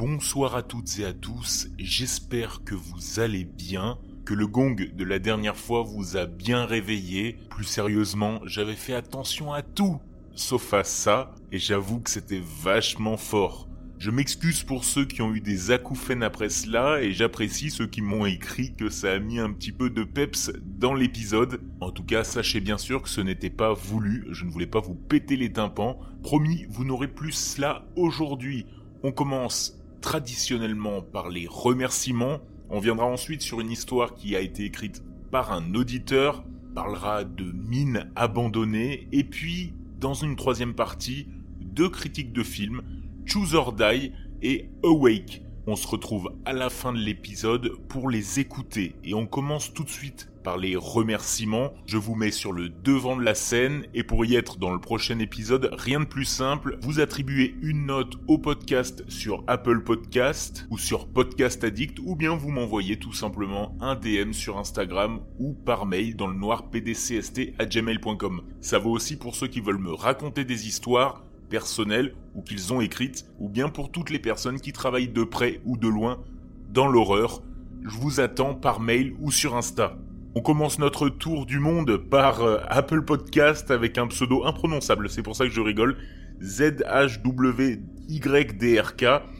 Bonsoir à toutes et à tous, j'espère que vous allez bien, que le gong de la dernière fois vous a bien réveillé. Plus sérieusement, j'avais fait attention à tout, sauf à ça, et j'avoue que c'était vachement fort. Je m'excuse pour ceux qui ont eu des acouphènes après cela et j'apprécie ceux qui m'ont écrit que ça a mis un petit peu de peps dans l'épisode. En tout cas, sachez bien sûr que ce n'était pas voulu, je ne voulais pas vous péter les tympans. Promis, vous n'aurez plus cela aujourd'hui. On commence traditionnellement par les remerciements. On viendra ensuite sur une histoire qui a été écrite par un auditeur, parlera de mines abandonnées, et puis, dans une troisième partie, deux critiques de films, Choose or Die et Awake. On se retrouve à la fin de l'épisode pour les écouter, et on commence tout de suite par les remerciements. Je vous mets sur le devant de la scène et pour y être dans le prochain épisode, rien de plus simple, vous attribuez une note au podcast sur Apple Podcast ou sur Podcast Addict ou bien vous m'envoyez tout simplement un DM sur Instagram ou par mail dans le noir pdcst gmail.com. Ça vaut aussi pour ceux qui veulent me raconter des histoires personnelles ou qu'ils ont écrites ou bien pour toutes les personnes qui travaillent de près ou de loin dans l'horreur. Je vous attends par mail ou sur Insta. On commence notre tour du monde par euh, Apple Podcast avec un pseudo imprononçable, c'est pour ça que je rigole. ZHWYDRK,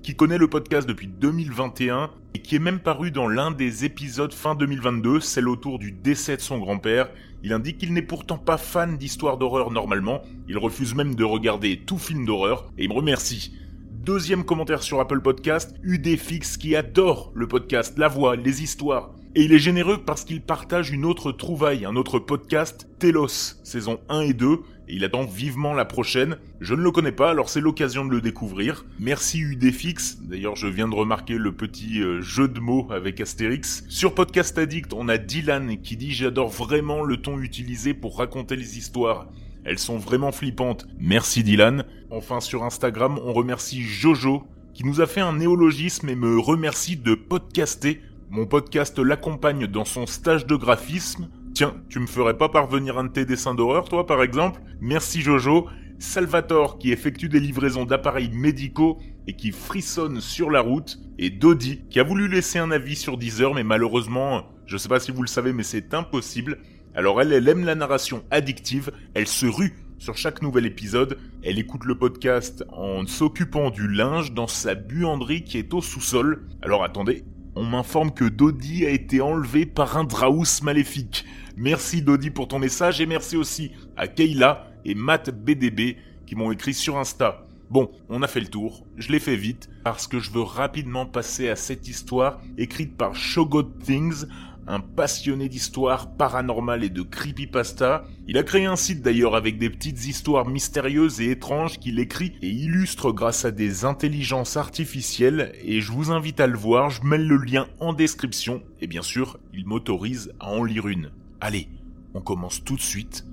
qui connaît le podcast depuis 2021 et qui est même paru dans l'un des épisodes fin 2022, celle autour du décès de son grand-père. Il indique qu'il n'est pourtant pas fan d'histoires d'horreur normalement, il refuse même de regarder tout film d'horreur, et il me remercie. Deuxième commentaire sur Apple Podcast, UDFix qui adore le podcast, la voix, les histoires. Et il est généreux parce qu'il partage une autre trouvaille, un autre podcast, Telos, saison 1 et 2, et il attend vivement la prochaine. Je ne le connais pas, alors c'est l'occasion de le découvrir. Merci UDFix, d'ailleurs je viens de remarquer le petit euh, jeu de mots avec Astérix. Sur Podcast Addict, on a Dylan qui dit j'adore vraiment le ton utilisé pour raconter les histoires. Elles sont vraiment flippantes. Merci Dylan. Enfin sur Instagram, on remercie Jojo qui nous a fait un néologisme et me remercie de podcaster mon podcast l'accompagne dans son stage de graphisme. Tiens, tu me ferais pas parvenir un de tes dessins d'horreur, toi, par exemple? Merci Jojo. Salvatore, qui effectue des livraisons d'appareils médicaux et qui frissonne sur la route. Et Dodi, qui a voulu laisser un avis sur Deezer, mais malheureusement, je sais pas si vous le savez, mais c'est impossible. Alors elle, elle aime la narration addictive, elle se rue sur chaque nouvel épisode, elle écoute le podcast en s'occupant du linge dans sa buanderie qui est au sous-sol. Alors attendez, on m'informe que Dodi a été enlevé par un Draus maléfique. Merci Dodi pour ton message et merci aussi à Kayla et Matt BDB qui m'ont écrit sur Insta. Bon, on a fait le tour, je l'ai fait vite parce que je veux rapidement passer à cette histoire écrite par Shogot Things, un passionné d'histoires paranormales et de creepypasta. Il a créé un site d'ailleurs avec des petites histoires mystérieuses et étranges qu'il écrit et illustre grâce à des intelligences artificielles et je vous invite à le voir, je mets le lien en description et bien sûr, il m'autorise à en lire une. Allez, on commence tout de suite.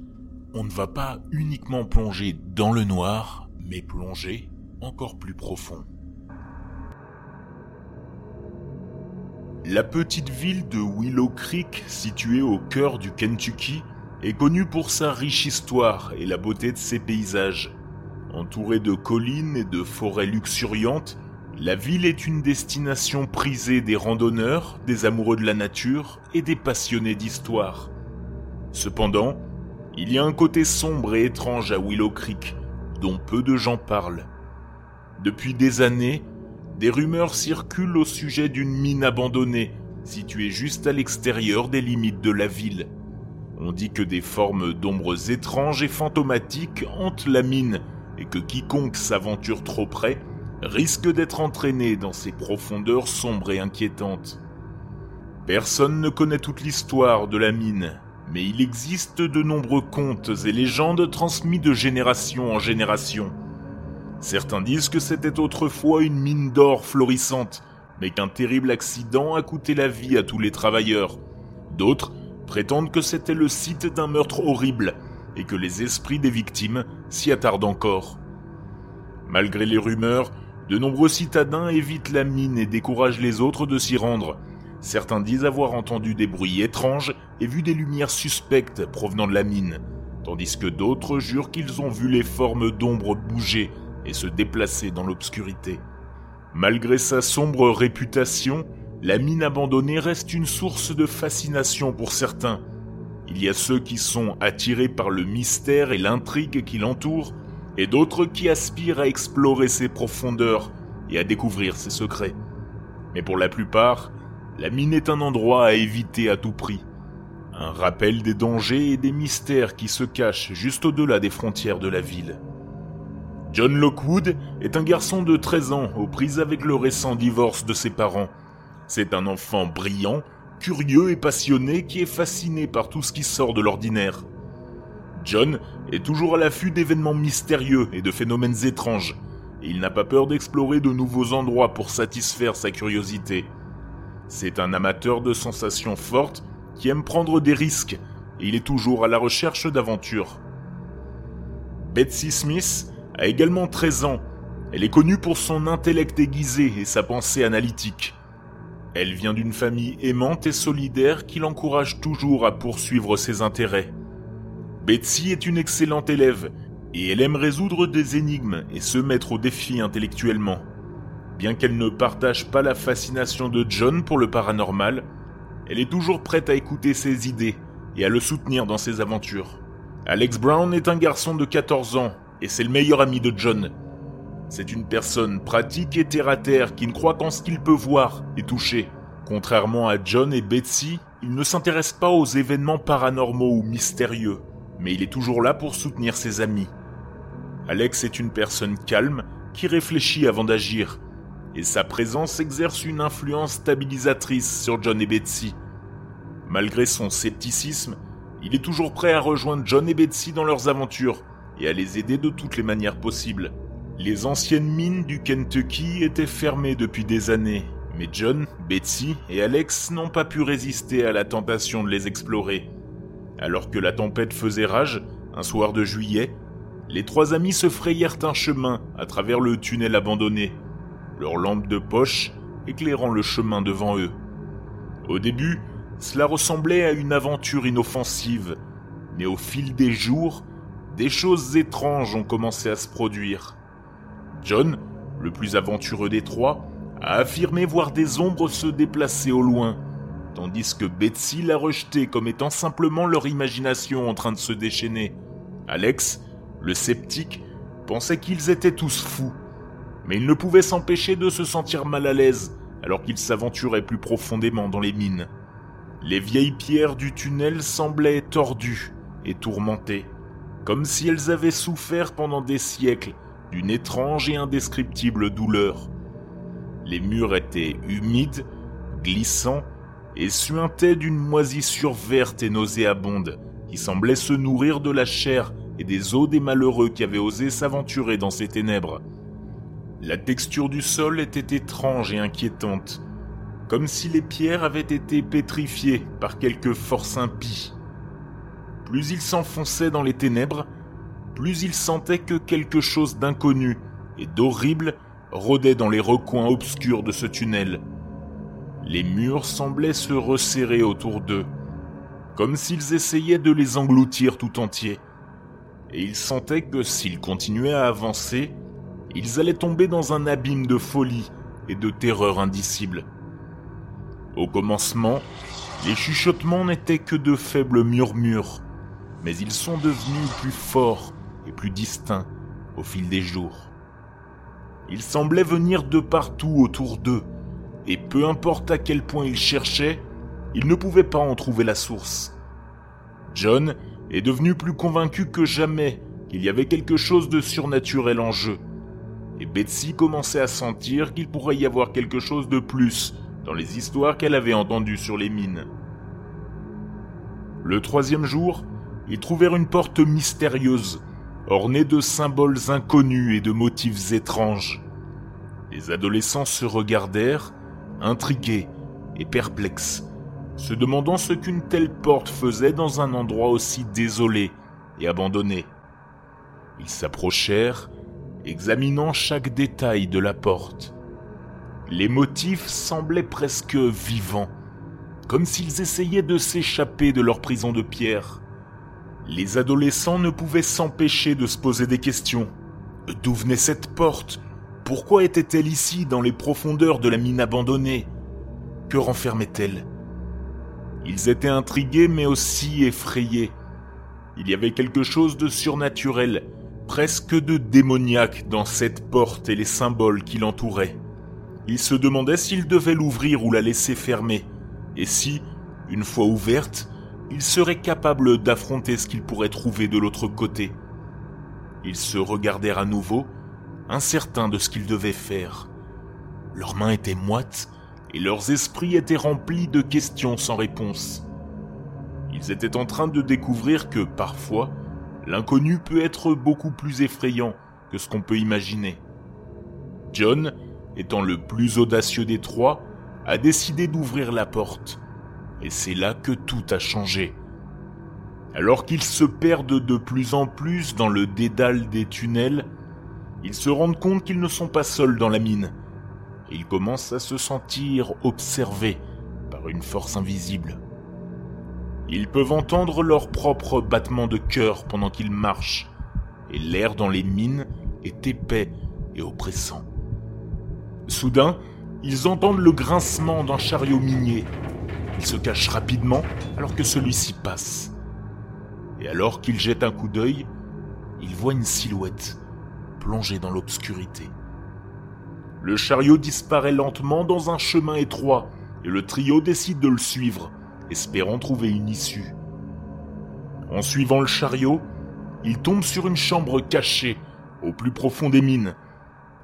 On ne va pas uniquement plonger dans le noir, mais plonger encore plus profond. La petite ville de Willow Creek, située au cœur du Kentucky, est connue pour sa riche histoire et la beauté de ses paysages. Entourée de collines et de forêts luxuriantes, la ville est une destination prisée des randonneurs, des amoureux de la nature et des passionnés d'histoire. Cependant, il y a un côté sombre et étrange à Willow Creek, dont peu de gens parlent. Depuis des années, des rumeurs circulent au sujet d'une mine abandonnée, située juste à l'extérieur des limites de la ville. On dit que des formes d'ombres étranges et fantomatiques hantent la mine, et que quiconque s'aventure trop près risque d'être entraîné dans ces profondeurs sombres et inquiétantes. Personne ne connaît toute l'histoire de la mine, mais il existe de nombreux contes et légendes transmis de génération en génération. Certains disent que c'était autrefois une mine d'or florissante, mais qu'un terrible accident a coûté la vie à tous les travailleurs. D'autres prétendent que c'était le site d'un meurtre horrible et que les esprits des victimes s'y attardent encore. Malgré les rumeurs, de nombreux citadins évitent la mine et découragent les autres de s'y rendre. Certains disent avoir entendu des bruits étranges et vu des lumières suspectes provenant de la mine, tandis que d'autres jurent qu'ils ont vu les formes d'ombre bouger et se déplacer dans l'obscurité. Malgré sa sombre réputation, la mine abandonnée reste une source de fascination pour certains. Il y a ceux qui sont attirés par le mystère et l'intrigue qui l'entourent, et d'autres qui aspirent à explorer ses profondeurs et à découvrir ses secrets. Mais pour la plupart, la mine est un endroit à éviter à tout prix. Un rappel des dangers et des mystères qui se cachent juste au-delà des frontières de la ville. John Lockwood est un garçon de 13 ans aux prises avec le récent divorce de ses parents. C'est un enfant brillant, curieux et passionné qui est fasciné par tout ce qui sort de l'ordinaire. John est toujours à l'affût d'événements mystérieux et de phénomènes étranges, et il n'a pas peur d'explorer de nouveaux endroits pour satisfaire sa curiosité. C'est un amateur de sensations fortes qui aime prendre des risques, et il est toujours à la recherche d'aventures. Betsy Smith a également 13 ans. Elle est connue pour son intellect aiguisé et sa pensée analytique. Elle vient d'une famille aimante et solidaire qui l'encourage toujours à poursuivre ses intérêts. Betsy est une excellente élève et elle aime résoudre des énigmes et se mettre au défi intellectuellement. Bien qu'elle ne partage pas la fascination de John pour le paranormal, elle est toujours prête à écouter ses idées et à le soutenir dans ses aventures. Alex Brown est un garçon de 14 ans et c'est le meilleur ami de John. C'est une personne pratique et terre-à-terre qui ne croit qu'en ce qu'il peut voir et toucher. Contrairement à John et Betsy, il ne s'intéresse pas aux événements paranormaux ou mystérieux, mais il est toujours là pour soutenir ses amis. Alex est une personne calme qui réfléchit avant d'agir, et sa présence exerce une influence stabilisatrice sur John et Betsy. Malgré son scepticisme, il est toujours prêt à rejoindre John et Betsy dans leurs aventures et à les aider de toutes les manières possibles. Les anciennes mines du Kentucky étaient fermées depuis des années, mais John, Betsy et Alex n'ont pas pu résister à la tentation de les explorer. Alors que la tempête faisait rage, un soir de juillet, les trois amis se frayèrent un chemin à travers le tunnel abandonné, leur lampe de poche éclairant le chemin devant eux. Au début, cela ressemblait à une aventure inoffensive, mais au fil des jours, des choses étranges ont commencé à se produire. John, le plus aventureux des trois, a affirmé voir des ombres se déplacer au loin, tandis que Betsy l'a rejeté comme étant simplement leur imagination en train de se déchaîner. Alex, le sceptique, pensait qu'ils étaient tous fous, mais il ne pouvait s'empêcher de se sentir mal à l'aise alors qu'il s'aventurait plus profondément dans les mines. Les vieilles pierres du tunnel semblaient tordues et tourmentées comme si elles avaient souffert pendant des siècles d'une étrange et indescriptible douleur. Les murs étaient humides, glissants, et suintaient d'une moisissure verte et nauséabonde, qui semblait se nourrir de la chair et des os des malheureux qui avaient osé s'aventurer dans ces ténèbres. La texture du sol était étrange et inquiétante, comme si les pierres avaient été pétrifiées par quelque force impie. Plus il s'enfonçait dans les ténèbres, plus il sentait que quelque chose d'inconnu et d'horrible rôdait dans les recoins obscurs de ce tunnel. Les murs semblaient se resserrer autour d'eux, comme s'ils essayaient de les engloutir tout entiers. Et il sentait que s'ils continuaient à avancer, ils allaient tomber dans un abîme de folie et de terreur indicible. Au commencement, les chuchotements n'étaient que de faibles murmures, mais ils sont devenus plus forts et plus distincts au fil des jours. Ils semblaient venir de partout autour d'eux, et peu importe à quel point ils cherchaient, ils ne pouvaient pas en trouver la source. John est devenu plus convaincu que jamais qu'il y avait quelque chose de surnaturel en jeu, et Betsy commençait à sentir qu'il pourrait y avoir quelque chose de plus dans les histoires qu'elle avait entendues sur les mines. Le troisième jour, ils trouvèrent une porte mystérieuse, ornée de symboles inconnus et de motifs étranges. Les adolescents se regardèrent, intrigués et perplexes, se demandant ce qu'une telle porte faisait dans un endroit aussi désolé et abandonné. Ils s'approchèrent, examinant chaque détail de la porte. Les motifs semblaient presque vivants, comme s'ils essayaient de s'échapper de leur prison de pierre. Les adolescents ne pouvaient s'empêcher de se poser des questions. D'où venait cette porte? Pourquoi était-elle ici, dans les profondeurs de la mine abandonnée? Que renfermait-elle? Ils étaient intrigués mais aussi effrayés. Il y avait quelque chose de surnaturel, presque de démoniaque dans cette porte et les symboles qui l'entouraient. Ils se demandaient s'ils devaient l'ouvrir ou la laisser fermer, et si, une fois ouverte, ils seraient capables d'affronter ce qu'ils pourraient trouver de l'autre côté. Ils se regardèrent à nouveau, incertains de ce qu'ils devaient faire. Leurs mains étaient moites et leurs esprits étaient remplis de questions sans réponse. Ils étaient en train de découvrir que parfois, l'inconnu peut être beaucoup plus effrayant que ce qu'on peut imaginer. John, étant le plus audacieux des trois, a décidé d'ouvrir la porte. Et c'est là que tout a changé. Alors qu'ils se perdent de plus en plus dans le dédale des tunnels, ils se rendent compte qu'ils ne sont pas seuls dans la mine. Ils commencent à se sentir observés par une force invisible. Ils peuvent entendre leur propre battement de cœur pendant qu'ils marchent, et l'air dans les mines est épais et oppressant. Soudain, ils entendent le grincement d'un chariot minier. Ils se cachent rapidement alors que celui-ci passe. Et alors qu'ils jettent un coup d'œil, ils voient une silhouette plongée dans l'obscurité. Le chariot disparaît lentement dans un chemin étroit et le trio décide de le suivre espérant trouver une issue. En suivant le chariot, ils tombent sur une chambre cachée, au plus profond des mines.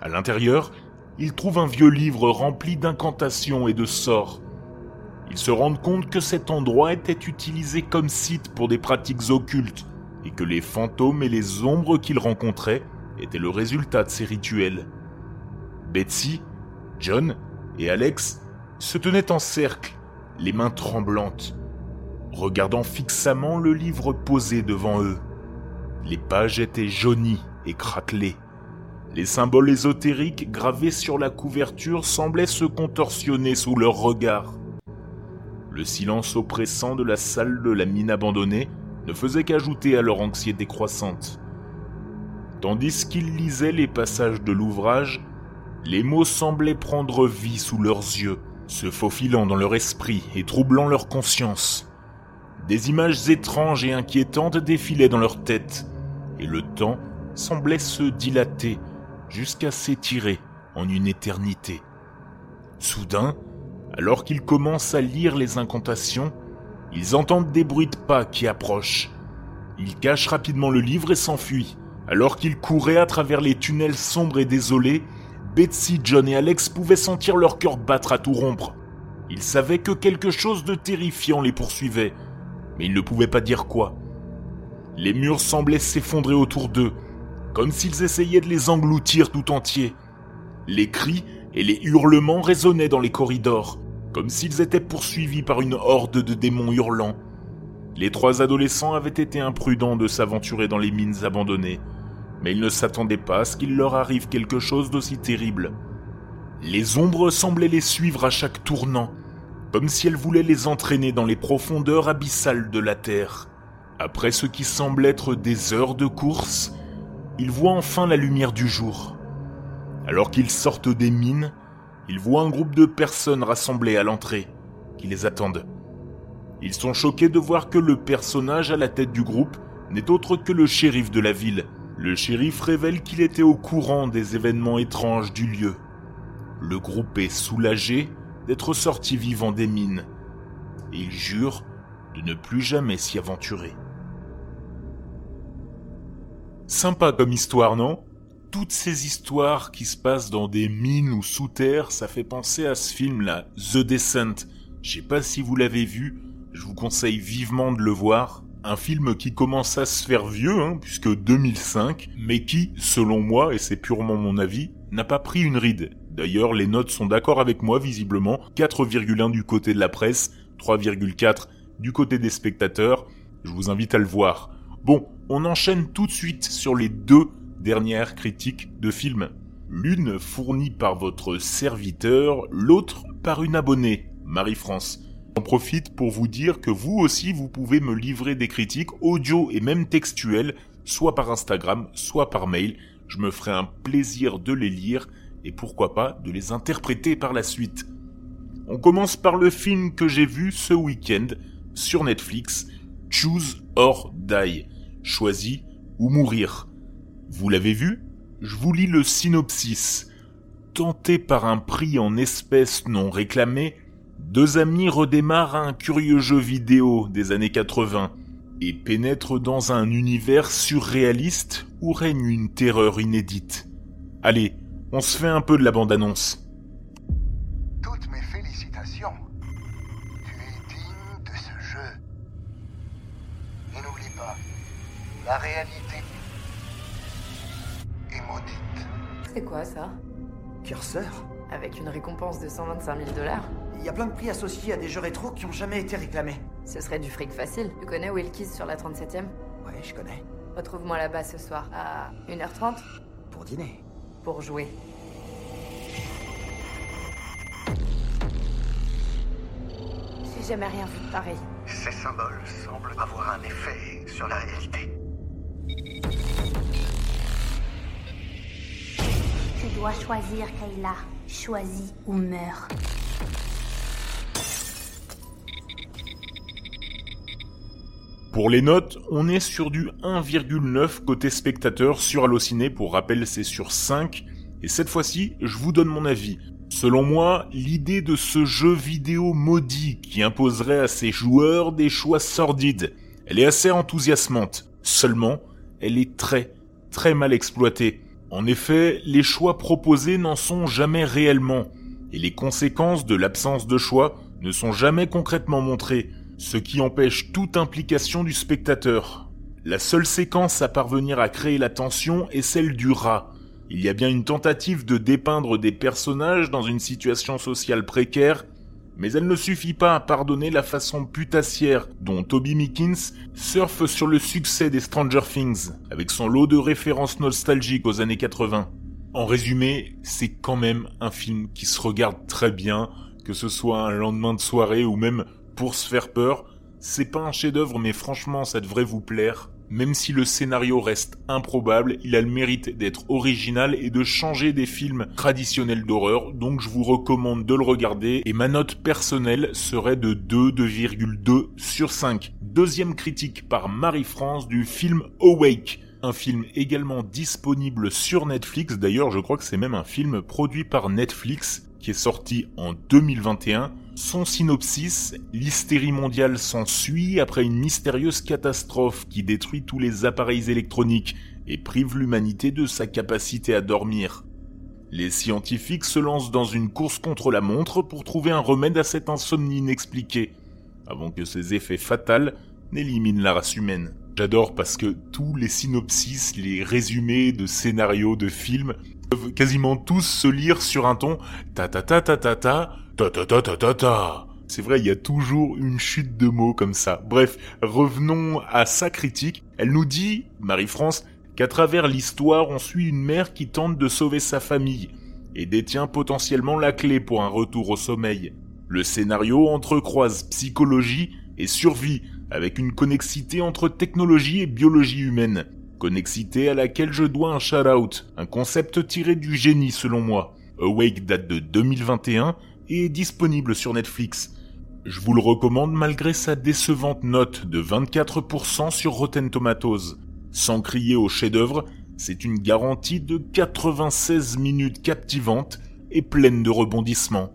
À l'intérieur, ils trouvent un vieux livre rempli d'incantations et de sorts. Ils se rendent compte que cet endroit était utilisé comme site pour des pratiques occultes, et que les fantômes et les ombres qu'ils rencontraient étaient le résultat de ces rituels. Betsy, John et Alex se tenaient en cercle les mains tremblantes, regardant fixement le livre posé devant eux. Les pages étaient jaunies et craquelées. Les symboles ésotériques gravés sur la couverture semblaient se contorsionner sous leur regard. Le silence oppressant de la salle de la mine abandonnée ne faisait qu'ajouter à leur anxiété croissante. Tandis qu'ils lisaient les passages de l'ouvrage, les mots semblaient prendre vie sous leurs yeux, se faufilant dans leur esprit et troublant leur conscience. Des images étranges et inquiétantes défilaient dans leur tête, et le temps semblait se dilater jusqu'à s'étirer en une éternité. Soudain, alors qu'ils commencent à lire les incantations, ils entendent des bruits de pas qui approchent. Ils cachent rapidement le livre et s'enfuient. Alors qu'ils couraient à travers les tunnels sombres et désolés, Betsy, John et Alex pouvaient sentir leur cœur battre à tout rompre. Ils savaient que quelque chose de terrifiant les poursuivait, mais ils ne pouvaient pas dire quoi. Les murs semblaient s'effondrer autour d'eux, comme s'ils essayaient de les engloutir tout entiers. Les cris et les hurlements résonnaient dans les corridors, comme s'ils étaient poursuivis par une horde de démons hurlants. Les trois adolescents avaient été imprudents de s'aventurer dans les mines abandonnées, mais ils ne s'attendaient pas à ce qu'il leur arrive quelque chose d'aussi terrible. Les ombres semblaient les suivre à chaque tournant, comme si elles voulaient les entraîner dans les profondeurs abyssales de la Terre. Après ce qui semble être des heures de course, ils voient enfin la lumière du jour. Alors qu'ils sortent des mines, ils voient un groupe de personnes rassemblées à l'entrée, qui les attendent. Ils sont choqués de voir que le personnage à la tête du groupe n'est autre que le shérif de la ville, le shérif révèle qu'il était au courant des événements étranges du lieu. Le groupe est soulagé d'être sorti vivant des mines et il jure de ne plus jamais s'y aventurer. Sympa comme histoire, non? Toutes ces histoires qui se passent dans des mines ou sous terre, ça fait penser à ce film-là, The Descent. Je sais pas si vous l'avez vu, je vous conseille vivement de le voir. Un film qui commence à se faire vieux, hein, puisque 2005, mais qui, selon moi, et c'est purement mon avis, n'a pas pris une ride. D'ailleurs, les notes sont d'accord avec moi, visiblement. 4,1 du côté de la presse, 3,4 du côté des spectateurs. Je vous invite à le voir. Bon, on enchaîne tout de suite sur les deux dernières critiques de films. L'une fournie par votre serviteur, l'autre par une abonnée, Marie-France. J'en profite pour vous dire que vous aussi vous pouvez me livrer des critiques audio et même textuelles, soit par Instagram, soit par mail. Je me ferai un plaisir de les lire et pourquoi pas de les interpréter par la suite. On commence par le film que j'ai vu ce week-end sur Netflix, Choose or Die, choisi ou mourir. Vous l'avez vu? Je vous lis le synopsis. Tenté par un prix en espèces non réclamé, deux amis redémarrent un curieux jeu vidéo des années 80 et pénètrent dans un univers surréaliste où règne une terreur inédite. Allez, on se fait un peu de la bande-annonce. Toutes mes félicitations. Tu es digne de ce jeu. Et n'oublie pas, la réalité C'est quoi ça Curseur Avec une récompense de 125 000 dollars Il y a plein de prix associés à des jeux rétro qui ont jamais été réclamés. Ce serait du fric facile. Tu connais Wilkis sur la 37ème Ouais, je connais. Retrouve-moi là-bas ce soir à 1h30 Pour dîner. pour jouer. J'ai jamais rien vu de pareil. Ces symboles semblent avoir un effet sur la réalité. Dois choisir, Kayla. Choisis ou meurs. Pour les notes, on est sur du 1,9 côté spectateur sur Allociné, pour rappel c'est sur 5, et cette fois-ci, je vous donne mon avis. Selon moi, l'idée de ce jeu vidéo maudit qui imposerait à ses joueurs des choix sordides, elle est assez enthousiasmante. Seulement, elle est très, très mal exploitée. En effet, les choix proposés n'en sont jamais réellement, et les conséquences de l'absence de choix ne sont jamais concrètement montrées, ce qui empêche toute implication du spectateur. La seule séquence à parvenir à créer la tension est celle du rat. Il y a bien une tentative de dépeindre des personnages dans une situation sociale précaire, mais elle ne suffit pas à pardonner la façon putassière dont Toby Mickens surfe sur le succès des Stranger Things, avec son lot de références nostalgiques aux années 80. En résumé, c'est quand même un film qui se regarde très bien, que ce soit un lendemain de soirée ou même pour se faire peur. C'est pas un chef-d'œuvre, mais franchement, ça devrait vous plaire. Même si le scénario reste improbable, il a le mérite d'être original et de changer des films traditionnels d'horreur, donc je vous recommande de le regarder et ma note personnelle serait de 2, 2,2 sur 5. Deuxième critique par Marie-France du film Awake. Un film également disponible sur Netflix, d'ailleurs je crois que c'est même un film produit par Netflix qui est sorti en 2021. Son synopsis, l'hystérie mondiale s'ensuit après une mystérieuse catastrophe qui détruit tous les appareils électroniques et prive l'humanité de sa capacité à dormir. Les scientifiques se lancent dans une course contre la montre pour trouver un remède à cette insomnie inexpliquée, avant que ses effets fatals n'éliminent la race humaine. J'adore parce que tous les synopsis, les résumés de scénarios de films peuvent quasiment tous se lire sur un ton ta ta ta ta ta ta ta ta ta ta ta ta. C'est vrai, il y a toujours une chute de mots comme ça. Bref, revenons à sa critique. Elle nous dit, Marie-France, qu'à travers l'histoire, on suit une mère qui tente de sauver sa famille et détient potentiellement la clé pour un retour au sommeil. Le scénario entrecroise psychologie et survie avec une connexité entre technologie et biologie humaine. Connexité à laquelle je dois un shout-out, un concept tiré du génie selon moi. Awake date de 2021 et est disponible sur Netflix. Je vous le recommande malgré sa décevante note de 24% sur Rotten Tomatoes. Sans crier au chef-d'œuvre, c'est une garantie de 96 minutes captivantes et pleine de rebondissements.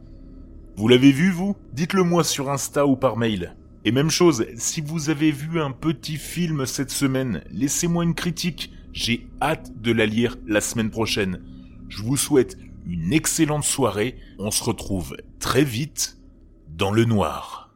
Vous l'avez vu, vous? Dites-le moi sur Insta ou par mail. Et même chose, si vous avez vu un petit film cette semaine, laissez-moi une critique. J'ai hâte de la lire la semaine prochaine. Je vous souhaite une excellente soirée. On se retrouve très vite dans le noir.